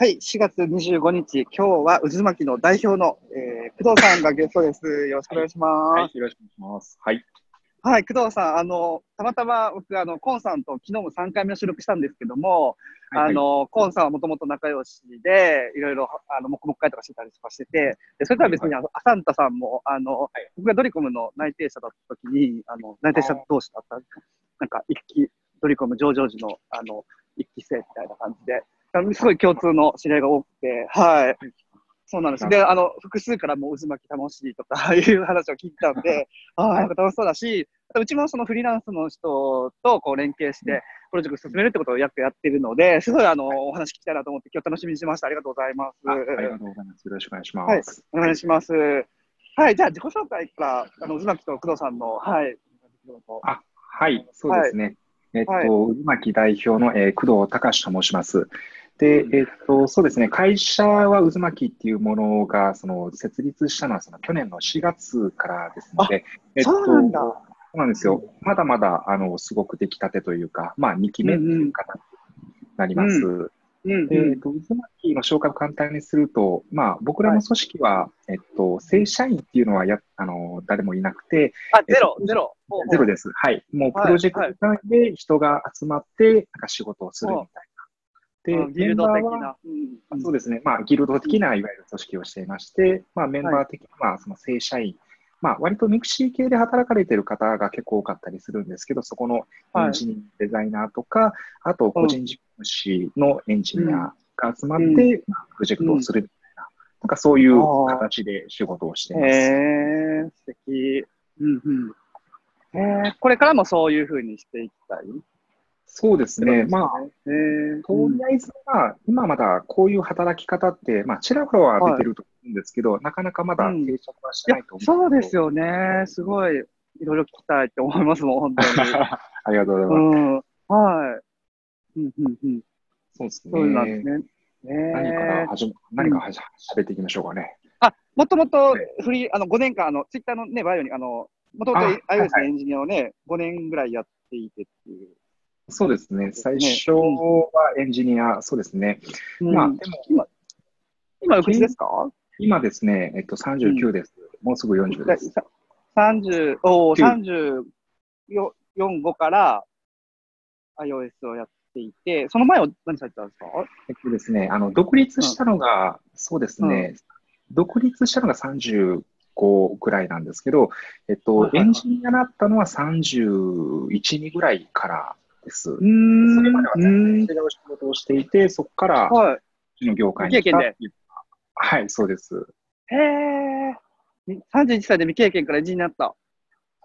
はい、4月25日、今日は渦巻きの代表の、えー、工藤さんがゲストです。よろしくお願いします。はい、よろしくお願いします。はい。はい、工藤さん、あの、たまたま僕、あの、コンさんと昨日も3回目の収録したんですけども、はいあの、コンさんはもともと仲良しで、いろいろ、あの、黙々会とかしてたりとかしてて、でそれとは別に、あの、アサンタさんも、あの、僕がドリコムの内定者だった時に、あの、内定者同士だった、なんか、一期、ドリコム上場時の、あの、一期生みたいな感じで、すごい共通の知り合いが多くて、はい。そうなんです。で、あの、複数からもう渦巻き楽しいとかいう話を聞いたんで、ああ、楽しそうだし、うちもそのフリーランスの人とこう連携して、プロジェクト進めるってことを約やってるので、すごいあの、お話聞きたいなと思って、今日楽しみにしてました。ありがとうございます。あありがとうございます。よろしくお願いしまはいす。、お願いします。はい、じゃあ自己紹介から、あの、渦巻きと工藤さんの、はい。あ、はい、そうですね。えっと、はい渦巻き代表の、えー工藤隆と申します。で、えっと、そうですね、会社は渦巻きっていうものが、その、設立したのは、その、去年の4月からですので、えっと、そうなんだそうなんですよ。まだまだ、あの、すごく出来たてというか、まあ、2期目っていう形になります。うんうんえー、と渦巻きの紹介を簡単にすると、まあ、僕らの組織は、えっと、正社員っていうのはやあの誰もいなくて、あ、ゼロ、ゼロ。ゼロです。はい。もうはいプロジェクト単位で人が集まって、なんか仕事をするみたいな。で、あギルド的な。うん。あそうですね、まあ、ギルド的ないわゆる組織をしていまして、まあ、メンバー的にはその正社員、まあ、割とミクシー系で働かれている方が結構多かったりするんですけど、そこのエンジニア、デザイナーとか、あと個人事業主のエンジニアが集まって、うん。まあプロジェクトをするみたいな、なんかそういう形で仕事をしています。へえー、素敵。うんうん。えー、これからもそういうふうにしていきたい？そうですね、まあ、えー、とりあえずは、今まだこういう働き方って、まあ、ちらほらは出てると思うんですけど、なかなかまだ定着はしないと思う、そうですよね。すごい、いろいろ聞きたいって思いますもん、本当に。ありがとうございます。うん。はい。うんうんうん。そうですね。そうなんですね。何からえー、始め、何からはじ喋っていきましょうかね。あ、もともとフリー、あの、5年間、あの、ツイッターのね、バイオに、あの、もともと iOS いのエンジニアをね、5年ぐらいやっていてっていう。そうですね。最初はエンジニア、そうですね。まあ、うん。でも、今、今、おいですか？今ですね、えっと、39です。もうすぐ40です。30、お9 34、5から、iOS をやっていて、その前は何されてたんですか？えっとですね、あの、独立したのが、そうですね、独立したのが35ぐらいなんですけど、えっと、はいはいはい。エンジニアになったのは31、2ぐらいからです。それまではうーん違う仕事をしていて、そこから、はい。この業界に来たっていうはい、そうです。へえ。31歳で未経験からエンジニアになった。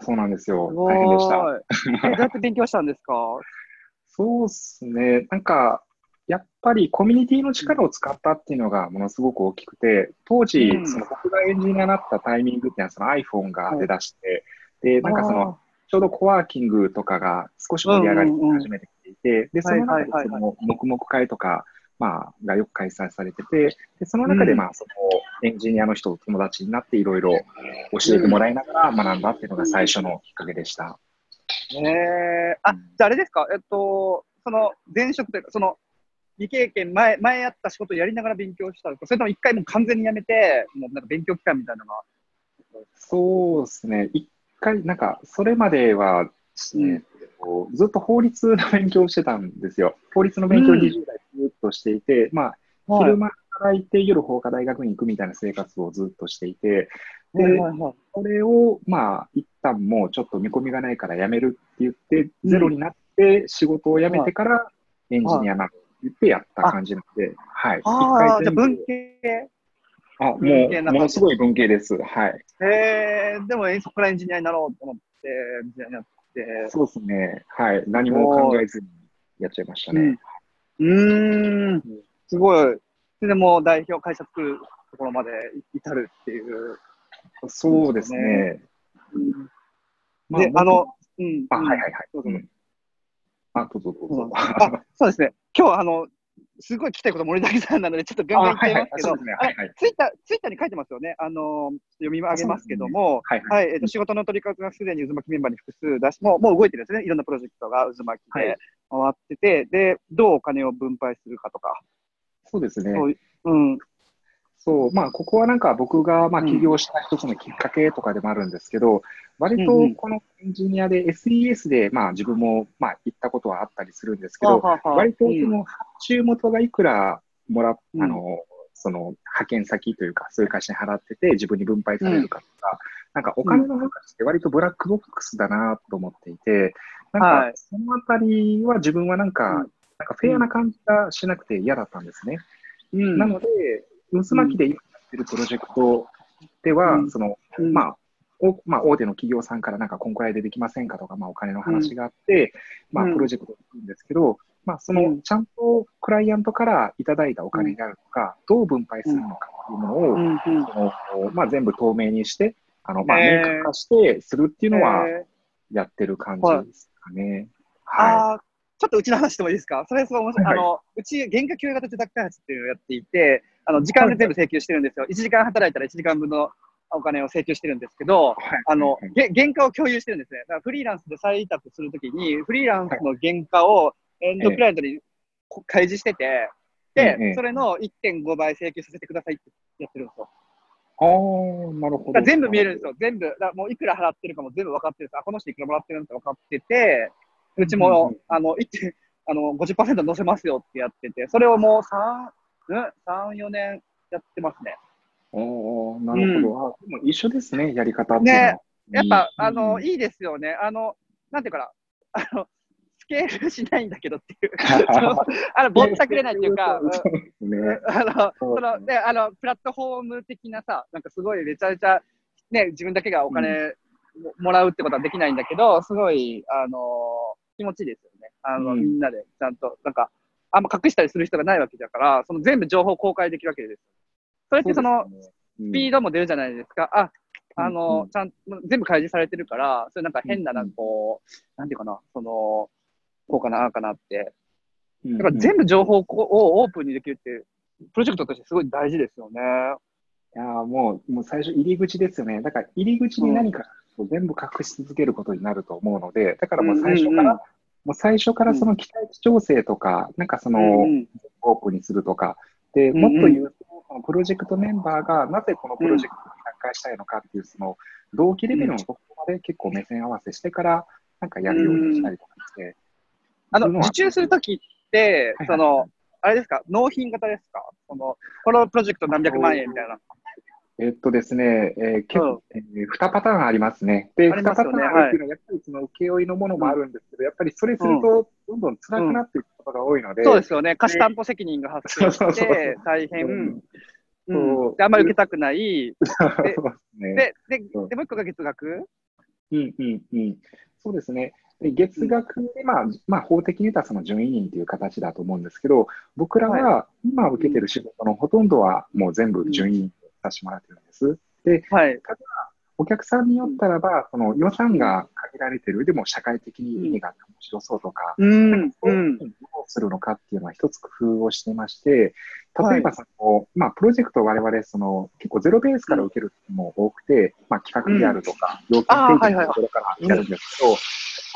そうなんですよ大変でした。どうやって勉強したんですか？そうですね。なんか、やっぱりコミュニティの力を使ったっていうのがものすごく大きくて、当時、うんその僕がエンジニアになったタイミングっていうのはその iPhone が出だして、で、なんかその、ちょうどコワーキングとかが少し盛り上がり始めてきていて、で、その中でその黙々会とか、まあ、がよく開催されてて、で、その中でうんまあ、そのエンジニアの人と友達になっていろいろ教えてもらいながら学んだっていうのが最初のきっかけでした。へえ。あ、じゃああれですか？えっと、その前職というか、その未経験前、前やった仕事をやりながら勉強したのか、それとも一回もう完全にやめて、もうなんか勉強期間みたいなのが？そうですね。一回、なんか、それまではですね、こうずっと法律の勉強をしてたんですよ。法律の勉強をうん。20代ずっとしていて、まあ、昼間働いて夜法科大学に行くみたいな生活をずっとしていて、で、それを、まあ、一旦もうちょっと見込みがないから辞めるって言って、ゼロになって仕事を辞めてからエンジニアなって言ってやった感じなので、はい。一回全部文系あ、もう、ものすごい文系です。はい。へえ、でもえそこからエンジニアになろうと思って、エンジニアになって。そうですね。はい。何も考えずにやっちゃいましたね。うーん、すごい。それでもう代表、会社作るところまで至るっていう。そうですね。まで、あの、うん。僕あ、はいはいはい。どうぞうんあ、どうぞどうぞ。あ、そうですね。今日はあの、すごい聞きたいこと盛りだくさんなので、ちょっとガンガンいっちゃいますけど、ツイッター、ツイッターに書いてますよね。あの、読み上げますけども、はいはい。はい、えっ、と、仕事の取り方がすでに渦巻きメンバーに複数出し、もう、もう動いてるんですね。いろんなプロジェクトが渦巻きで回ってて、で、どうお金を分配するかとか、そうですね。そううん。そう、まあ、ここはなんか僕がまあうん。起業した一つのきっかけとかでもあるんですけど、割うんうん。とこのエンジニアで SES でまあ自分もまあ行ったことはあったりするんですけど、割とそうん。の発注元がいくらもらっ、うん。あの、その派遣先というか、そういう会社に払ってて自分に分配されるかとか、なんかお金の話って割とブラックボックスだなと思っていて、なんはい。かそのあたりは自分はなんか、うん。なんかフェアな感じがしなくて嫌だったんですね。うん。なので、渦巻きで今やってるプロジェクトでは、うん。その、うん。まあ、おまあ、大手の企業さんからなんかこんくらいでできませんかとか、まあ、お金の話があって、まあ、うんプロジェクトを作るんですけど、まあ、そうの、んちゃんとクライアントからいただいたお金であるとか、どう分配するのかっていうものを、うんうん。そのまあ、全部透明にして、あの、まあ、えー明確化してするっていうのはえーやってる感じですかね。はああ、ちょっとうちの話してもいいですか？それすごい面白い。はいあの、うち、原価給与型受託開発っていうのをやっていて、あの、時間で全部請求してるんですよ。1時間働いたら1時間分のお金を請求してるんですけど、い。はいあのはい、げ原価を共有してるんですね。だからフリーランスで再委託するときに、フリーランスの原価をエンドクライアントにこ開示してて、えでえ、それの1.5倍請求させてくださいってやってるんですよ。ああ、なるほど。全部見えるんですよ。全部。だもういくら払ってるかも全部分かってるんです。あ、この人いくらもらってるんって分かってて、うちうんうんも、うんあの、1. あの50%載せますよってやってて、それをもう3、うん、3、4年やってますね。おーなるほど、あ。でも一緒ですね、やり方って。ねやっぱ、あの、うんいいですよね。あの、なんていうかな、あの、スケールしないんだけどっていう。あの、ぼったくれないっていうか。あの、その、で、あの、プラットフォーム的なさ、なんかすごいめちゃめちゃ、ね、自分だけがお金ももらうってことはできないんだけど、すごい、あの、気持ちいいですよね。あの、うんみんなでちゃんと、なんか、あんま隠したりする人がないわけだから、その全部情報公開できるわけです。それってその、スピード、ドも出るじゃないですか。あ、あうんう、んのちゃん全部開示されてるから、それなんか変な、うんなんかこう、なんていうかな、その、こうかな、ああかなって。うんだから全部情報をオープンにできるって、プロジェクトとしてすごい大事ですよね。いやーもう、もう最初入り口ですよね。だから入り口に何かを全部隠し続けることになると思うので、だからもう最初から、うんうんもう最初からその期待値調整とか、なんかその、うんオープンにするとか、で、うんうん。もっと言うと、そのプロジェクトメンバーがなぜこのプロジェクトに参加したいのかっていう、その動機レベルのところまで結構目線合わせしてから、なんかやるようにしたりとかして、あの、受注するときってはい、その、あれですか、納品型ですか？その、このプロジェクト何百万円みたいな。えっとですね、えー結うん構、えー2パターンありますね。で、2ねパターンあるっていうのは、やっぱりその請負のものもあるんですけど、やっぱりそれすると、どんどん辛くなっていくことが多いので、そうですよね。貸し担保責任が発生して、大変。うんあんまり受けたくない。で。で、でもう一個が月額？うんうんうん。そうですね。で月額で、まあ、まあ、法的に言ったらその準委任という形だと思うんですけど、僕らが今受けてる仕事のほとんどはもう全部準委任させてもらってるんです。で、はい。お客さんによったらば、その予算が限られてる、でも社会的に意味があって面白そうとか、うん。どうするのかっていうのは一つ工夫をしてまして、例えばその、まあ、プロジェクトを我々その結構ゼロベースから受けることも多くて、まあ、企画であるとか、要件提示のところからやるんですけど、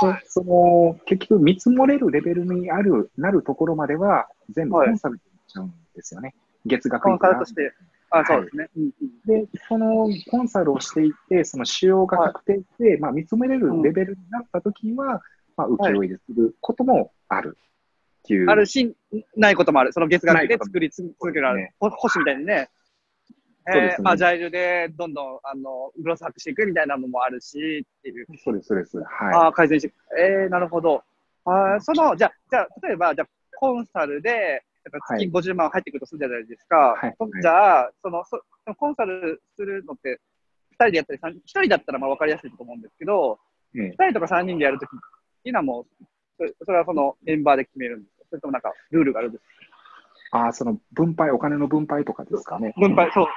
でその結局見積もれるレベルにあるなるところまでは全部コンサルになっちゃうんですよね。月額コンいくらサルとして。あ、そうですね。で、そのコンサルをしていって、その仕様が確定して、まあ、見積もれるレベルになったときには、まあ、請負いですることもあるっていう。あるし、ないこともある。その月額で作り続けるある。ほ星みたいにね。えーアジャイルでどんどんあのグロスハックしていくみたいなのもあるしっていう。そうです、そうです。はい。ああ、改善していく。えー、なるほど。あーその、じゃあ、じゃあ例えば、じゃあコンサルで、月50万入ってくるとするじゃないですか。はいそじゃあ、そのそコンサルするのって、2人でやったり、1人だったらまあ分かりやすいと思うんですけど、ええ2人とか3人でやるときっていうのはもう、それはそのメンバーで決めるんですか？それともなんかルールがあるんですか？ああ、その分配、お金の分配とかですかね。分配、そう。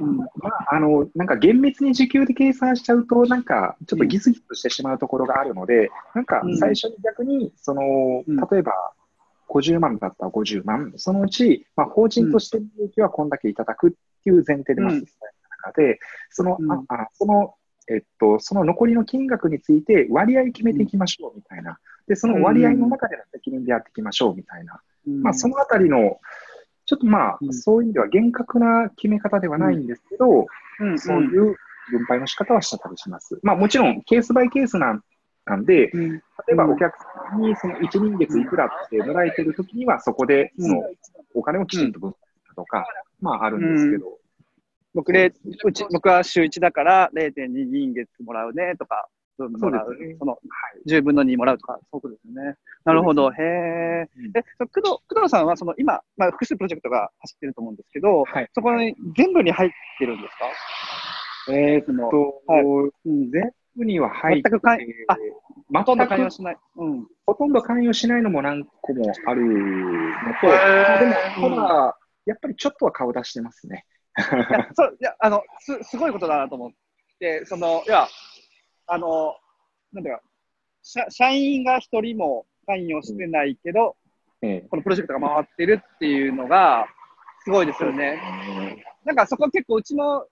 うん。まあ、あの、なんか厳密に時給で計算しちゃうと、なんかちょっとギスギスしてしまうところがあるので、なんかうん。最初に逆に、その、うん。例えば、50万だったら50万、そのうち、まあ、法人としての利益はこんだけいただくっていう前提でまずうん伝えた中で、その、うん。ああその、えっと、その残りの金額について割合決めていきましょうみたいな。で、その割合の中での責任でやっていきましょうみたいな。まあ、そのあたりの、ちょっとまあ、うん。そういう意味では厳格な決め方ではないんですけど、うん。そういう分配の仕方はしてたりします。まあもちろんケースバイケースなんなんで、うん。例えばお客さんにその一人月いくらってもらえてるときには、そこでそのお金をきちんと分配するとか、まああるんですけど、僕で、うち、僕は週1だから0.2人月もらうねとか、分もらう。そうですねその、10分の2もらうとか、そうですよね。なるほど。へえ。うんで、その工藤、工藤さんはその今、まあ複数プロジェクトが走ってると思うんですけど、はい。そこに全部に入ってるんですか？えーっそのと、はいうん。全部には入って、全く関あほとんど関全く与しない。うん。ほとんど関与しないのも何個もあるのと、へーでも、ただ、やっぱりちょっとは顔出してますね。いや、そう、いや、あの、す、すごいことだなと思って、その、いや、あの、なんだか、社社員が一人も関与してないけど、えこのプロジェクトが回ってるっていうのが、すごいですよね。えなんかそこ結構うちの、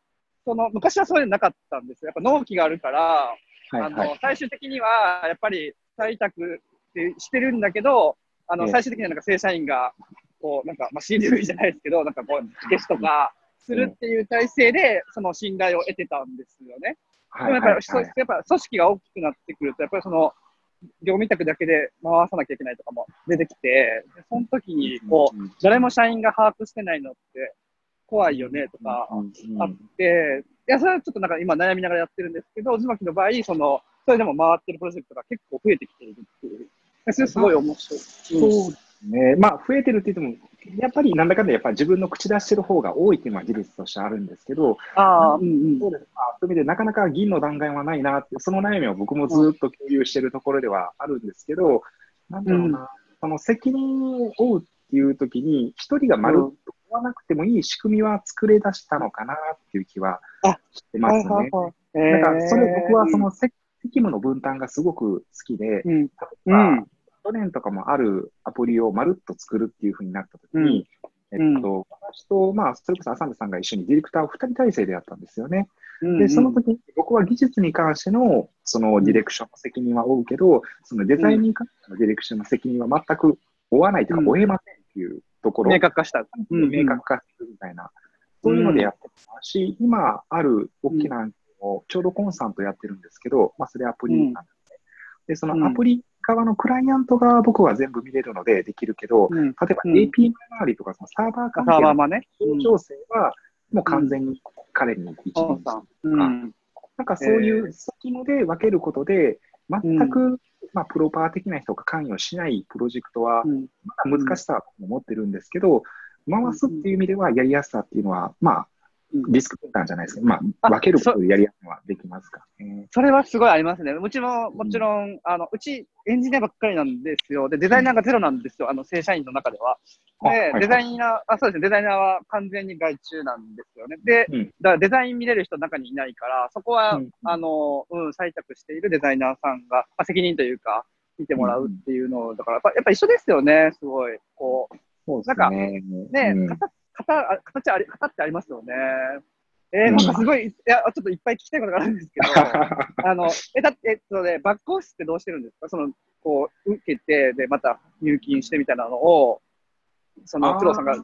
その、昔はそういうのなかったんですよ。やっぱ納期があるから、はいはいあの、最終的には、やっぱり採択ってしてるんだけど、あの、ええ最終的にはなんか正社員が、こう、なんか、まあ、新入じゃないですけど、なんかこう、ゲストがするっていう体制で、その信頼を得てたんですよね。でもやっぱり、やっぱ組織が大きくなってくると、やっぱりその、業務委託だけで回さなきゃいけないとかも出てきて、でその時に、こう、うん誰も社員が把握してないのって怖いよねとかあって、いや、それはちょっとなんか今悩みながらやってるんですけど、渦巻きの場合、その、それでも回ってるプロジェクトが結構増えてきているっていう。それすごい面白い。そうですね。まあ、増えてるって言っても、やっぱりなんだかんだやっぱり自分の口出してる方が多いっていうのは事実としてあるんですけど、ああ、うんうん。そうです。まあ、そういう意味でなかなか銀の弾丸はないなって、その悩みを僕もずっと共有してるところではあるんですけど、なんだろうな、その責任を負うっていう時に、一人がまるっと負わなくてもいい仕組みは作れ出したのかなっていう気はあしてますね。はいはいだから、それ僕はその、の責務の分担がすごく好きで、うん。去年とかもあるアプリをまるっと作るっていうふうになったときに、うん。えっと、私と、まあ、それこそ浅野さんが一緒にディレクターを2人体制でやったんですよね。うんで、その時に僕は技術に関してのそのディレクションの責任は負うけど、そのデザインに関してのディレクションの責任は全く負わないというか、うん負えませんっていうところ。を明確化した。うん明確化するみたいな、そういうのでやってますし、今ある大きなちょうどコンスタントやってるんですけど、まあ、それアプリなんですね。で、そのアプリ側のクライアントが僕は全部見れるのでできるけど、うん。例えばうん API 周りとかそのサーバー関係のサーバーマね。調整はもう完全に彼に一任してコンさん。うん。なんかそういう先ので分けることで、全く、まあ、プロパー的な人が関与しないプロジェクトは、難しさは持ってるんですけど、回すっていう意味ではやりやすさっていうのは、まあ、リスク分担じゃないですけど、まあ、あ分けることでやりやすさはできますかね。それはすごいありますね。うちももちろん、あの、うちエンジニアばっかりなんですよ。で、デザイナーがゼロなんですよ。あの、正社員の中では。で、あはいはいデザイナー、あ、そうですね。デザイナーは完全に外注なんですよね。で、うんだからデザイン見れる人中にいないから、そこは、うんあの、うん、採択しているデザイナーさんが、まあ、責任というか、見てもらうっていうのを、だからやっぱ、やっぱ一緒ですよね。すごい。こう、そうですね。ね、うん型、型、あ形あり、型ってありますよね。えー、うんなんかすごい、いや、ちょっといっぱい聞きたいことがあるんですけど、あの、え、だって、えっとね、バックオフィスってどうしてるんですか？その、こう、受けて、で、また入金してみたいなのを、その、工藤さんが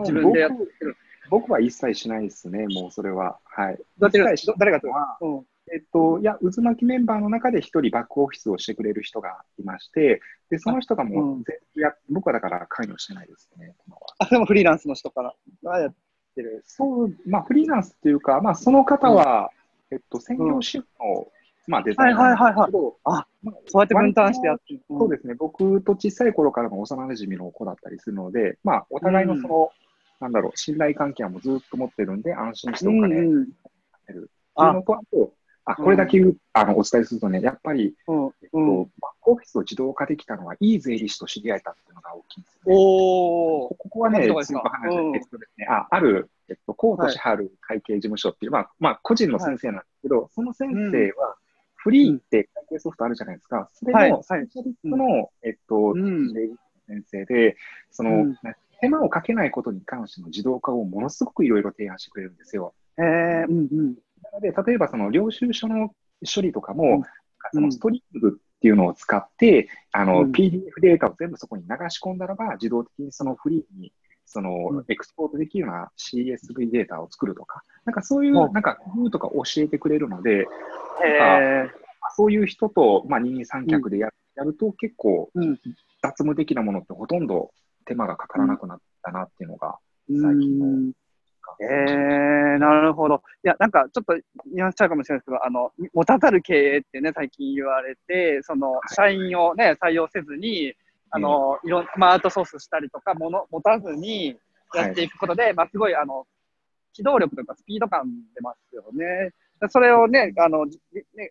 自分でやってる。僕僕は一切しないですね、もうそれは。はい。誰がやってる？はうん。えっと、いや、渦巻きメンバーの中で一人バックオフィスをしてくれる人がいまして、で、その人がもうんう全部や、僕はだから関与してないですね。あ、でもフリーランスの人からがやってる。そう、まあ、フリーランスっていうか、まあ、その方は、えっと、専業主婦の、まあ、デザイナーなんですけど、あ、まあそうやって分担してやってる。そうですね、僕と小さい頃からの幼馴染の子だったりするので、まあ、お互いのその、なんだろう、信頼関係はもうずっと持ってるんで、安心しておうん金をうん。ってるっていうのと、あと、あ、これだけ言うあのお伝えするとね、やっぱり、うん。えっうん。とバックオフィスを自動化できたのは、いい税理士と知り合えたっていうのが大きいんですよね。おー。ここはね、すごく話うんえっとですね、あある、えっと、高俊治会計事務所っていう、まあ、まあ、個人の先生なんですけど、その先生は、フリーって会計ソフトあるじゃないですか。それはい。のスペシャリストの、えっと、先生で、その、うん。手間をかけないことに関しての自動化をものすごくいろいろ提案してくれるんですよ。えー、うんうん。なので、例えばその領収書の処理とかうん。も、そのストリングっていうのを使って、あの、うん。PDF データを全部そこに流し込んだらば、自動的にそのフリーに、その、うん。エクスポートできるような CSV データを作るとか、なんかそういうう、んなんか工夫とか教えてくれるので、へそういう人と、まあ、二人三脚でや,、やると結構ーうん。雑務的なものってほとんど手間がかからなくなったなっていうのが、う最近のんえー、なるほど。いや、なんかちょっとニュアンスちゃうかもしれないですけど、あの、持たざる経営ってね、最近言われて、その、社員をね、採用せずに、あの、いろん、まあ、アウトソースしたりとか、もの、持たずにやっていくことで、まあ、すごい、あの、機動力とかスピード感出ますよね。それをね、あの、じね、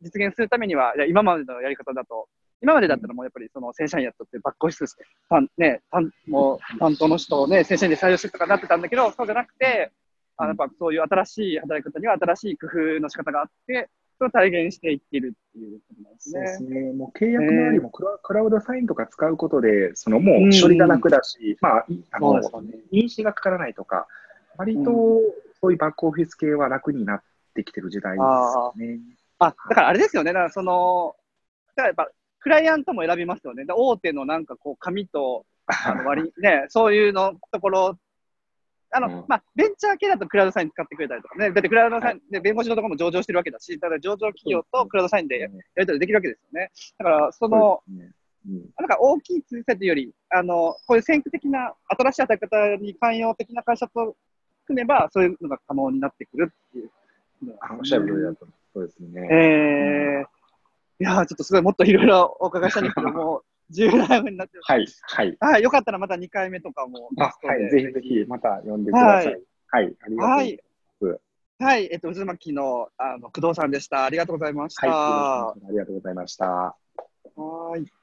実現するためには、いや今までのやり方だと、今までだったらもうやっぱりその正社員やったってバックオフィスして、担ね、担もう担当の人をね、正社員で採用してとかなってたんだけど、そうじゃなくて、あのやっぱそういう新しい働き方には新しい工夫の仕方があって、それを体現していってるっていうことなんですそうですね。ね。もう契約周りもクラ,、クラウドサインとか使うことで、そのもう処理が楽だし、まあ、いあの、ね認識がかからないとか、割とそういうバックオフィス系は楽になってきてる時代ですよね。あ、だからあれですよね。だからその、だからやっぱ、クライアントも選びますよね。で大手のなんかこう、紙と、あの割り、ね、そういうのところ、あの、うんまあ、ベンチャー系だとクラウドサイン使ってくれたりとかね。だってクラウドサイン、で弁護士のところも上場してるわけだし、だから上場企業とクラウドサインでやり取りできるわけですよね。だから、その、そうんなんか大きいツールセットより、あの、こういう先駆的な、新しい働き方に寛容的な会社と組めば、そういうのが可能になってくるっていうおっしゃる通りだと。そうですね。えー、いやーちょっとすごいもっといろいろお伺いしたいんですけど、もう17分になってる。はい、はい。はい、よかったらまた2回目とかもゲあ。はい、ぜひぜひ、また呼んでください。ははいい、ありがとうございます。はい、えっと、渦巻きのあの工藤さんでした。ありがとうございました。はい、はありがとうございました。ーい。